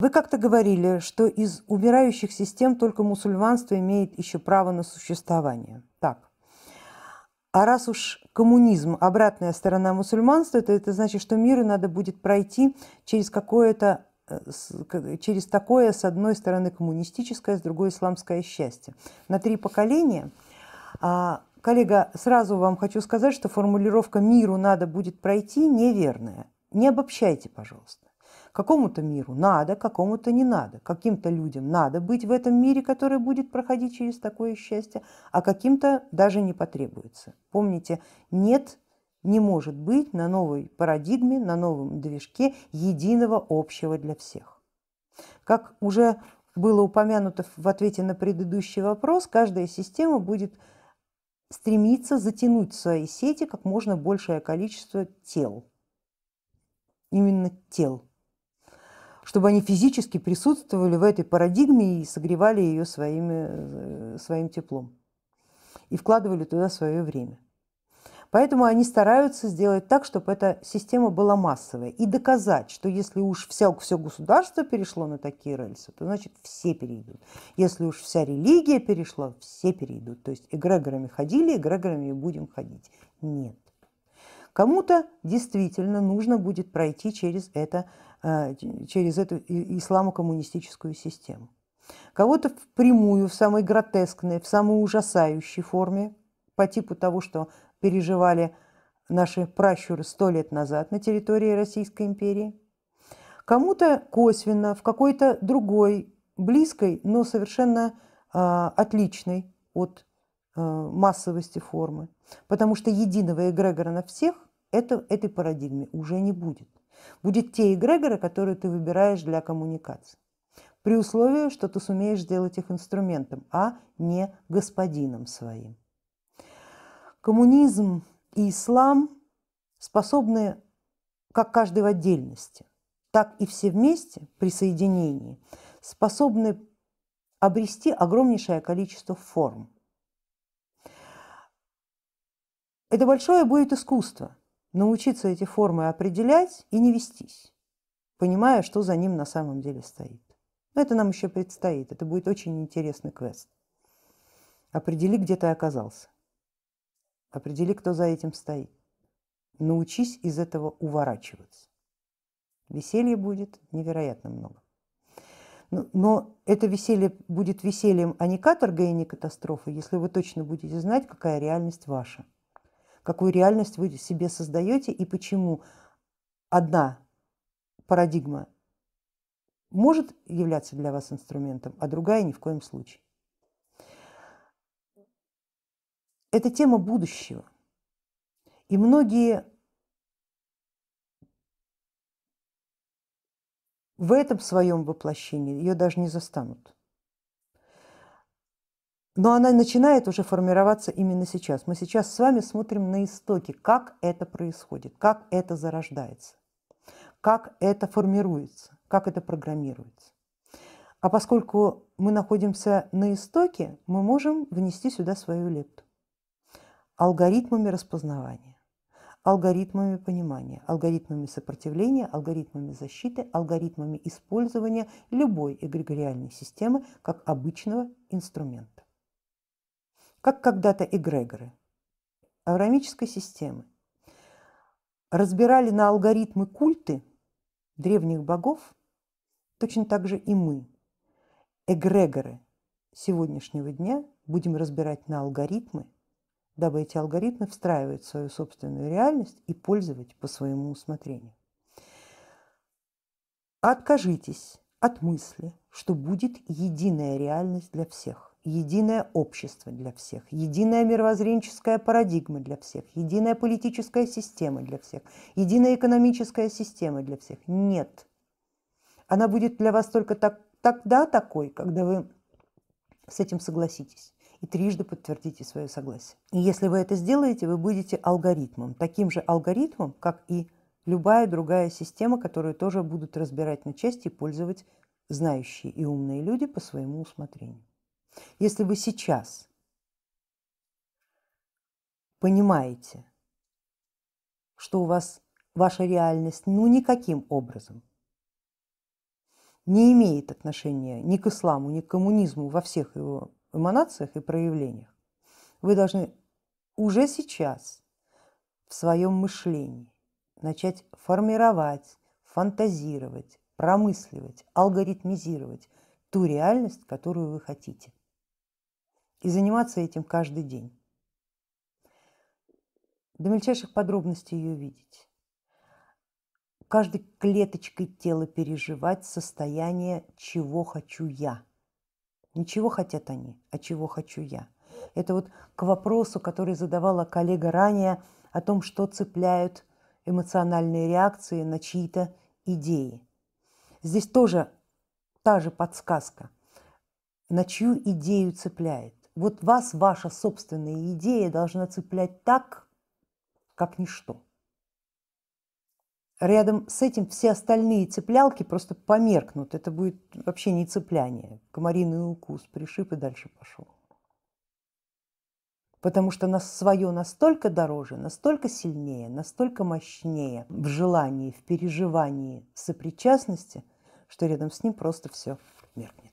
Вы как-то говорили, что из умирающих систем только мусульманство имеет еще право на существование. Так. А раз уж коммунизм – обратная сторона мусульманства, то это значит, что миру надо будет пройти через какое-то э, через такое, с одной стороны, коммунистическое, с другой исламское счастье. На три поколения. А, коллега, сразу вам хочу сказать, что формулировка «миру надо будет пройти» неверная. Не обобщайте, пожалуйста. Какому-то миру надо, какому-то не надо. Каким-то людям надо быть в этом мире, который будет проходить через такое счастье, а каким-то даже не потребуется. Помните, нет, не может быть на новой парадигме, на новом движке единого общего для всех. Как уже было упомянуто в ответе на предыдущий вопрос, каждая система будет стремиться затянуть в свои сети как можно большее количество тел. Именно тел чтобы они физически присутствовали в этой парадигме и согревали ее своими, э, своим теплом и вкладывали туда свое время. Поэтому они стараются сделать так, чтобы эта система была массовая и доказать, что если уж вся, все государство перешло на такие рельсы, то значит все перейдут. Если уж вся религия перешла, все перейдут. То есть эгрегорами ходили, эгрегорами будем ходить. Нет. Кому-то действительно нужно будет пройти через это Э, через эту исламо-коммунистическую систему. Кого-то впрямую, в самой гротескной, в самой ужасающей форме, по типу того, что переживали наши пращуры сто лет назад на территории Российской империи. Кому-то косвенно, в какой-то другой, близкой, но совершенно э, отличной от э, массовости формы. Потому что единого эгрегора на всех это, этой парадигме уже не будет будет те эгрегоры, которые ты выбираешь для коммуникации. При условии, что ты сумеешь сделать их инструментом, а не господином своим. Коммунизм и ислам способны, как каждый в отдельности, так и все вместе при соединении, способны обрести огромнейшее количество форм. Это большое будет искусство – научиться эти формы определять и не вестись, понимая, что за ним на самом деле стоит. Но это нам еще предстоит, это будет очень интересный квест. Определи, где ты оказался. Определи, кто за этим стоит. Научись из этого уворачиваться. Веселья будет невероятно много. Но, но это веселье будет весельем, а не каторгой и не катастрофой, если вы точно будете знать, какая реальность ваша какую реальность вы себе создаете и почему одна парадигма может являться для вас инструментом, а другая ни в коем случае. Это тема будущего. И многие в этом своем воплощении ее даже не застанут. Но она начинает уже формироваться именно сейчас. Мы сейчас с вами смотрим на истоки, как это происходит, как это зарождается, как это формируется, как это программируется. А поскольку мы находимся на истоке, мы можем внести сюда свою лепту. Алгоритмами распознавания, алгоритмами понимания, алгоритмами сопротивления, алгоритмами защиты, алгоритмами использования любой эгрегориальной системы как обычного инструмента как когда-то эгрегоры аврамической системы, разбирали на алгоритмы культы древних богов, точно так же и мы, эгрегоры сегодняшнего дня, будем разбирать на алгоритмы, дабы эти алгоритмы встраивать в свою собственную реальность и пользовать по своему усмотрению. Откажитесь от мысли, что будет единая реальность для всех единое общество для всех, единая мировоззренческая парадигма для всех, единая политическая система для всех, единая экономическая система для всех. Нет. Она будет для вас только так, тогда такой, когда вы с этим согласитесь и трижды подтвердите свое согласие. И если вы это сделаете, вы будете алгоритмом, таким же алгоритмом, как и любая другая система, которую тоже будут разбирать на части и пользовать знающие и умные люди по своему усмотрению. Если вы сейчас понимаете, что у вас ваша реальность ну никаким образом не имеет отношения ни к исламу, ни к коммунизму во всех его эманациях и проявлениях, вы должны уже сейчас в своем мышлении начать формировать, фантазировать, промысливать, алгоритмизировать ту реальность, которую вы хотите. И заниматься этим каждый день. До мельчайших подробностей ее видеть. Каждой клеточкой тела переживать состояние «чего хочу я». Не чего хотят они, а чего хочу я. Это вот к вопросу, который задавала коллега ранее о том, что цепляют эмоциональные реакции на чьи-то идеи. Здесь тоже та же подсказка, на чью идею цепляет. Вот вас ваша собственная идея должна цеплять так, как ничто. Рядом с этим все остальные цеплялки просто померкнут. Это будет вообще не цепляние. Комариный укус пришиб и дальше пошел. Потому что нас свое настолько дороже, настолько сильнее, настолько мощнее в желании, в переживании, в сопричастности, что рядом с ним просто все меркнет.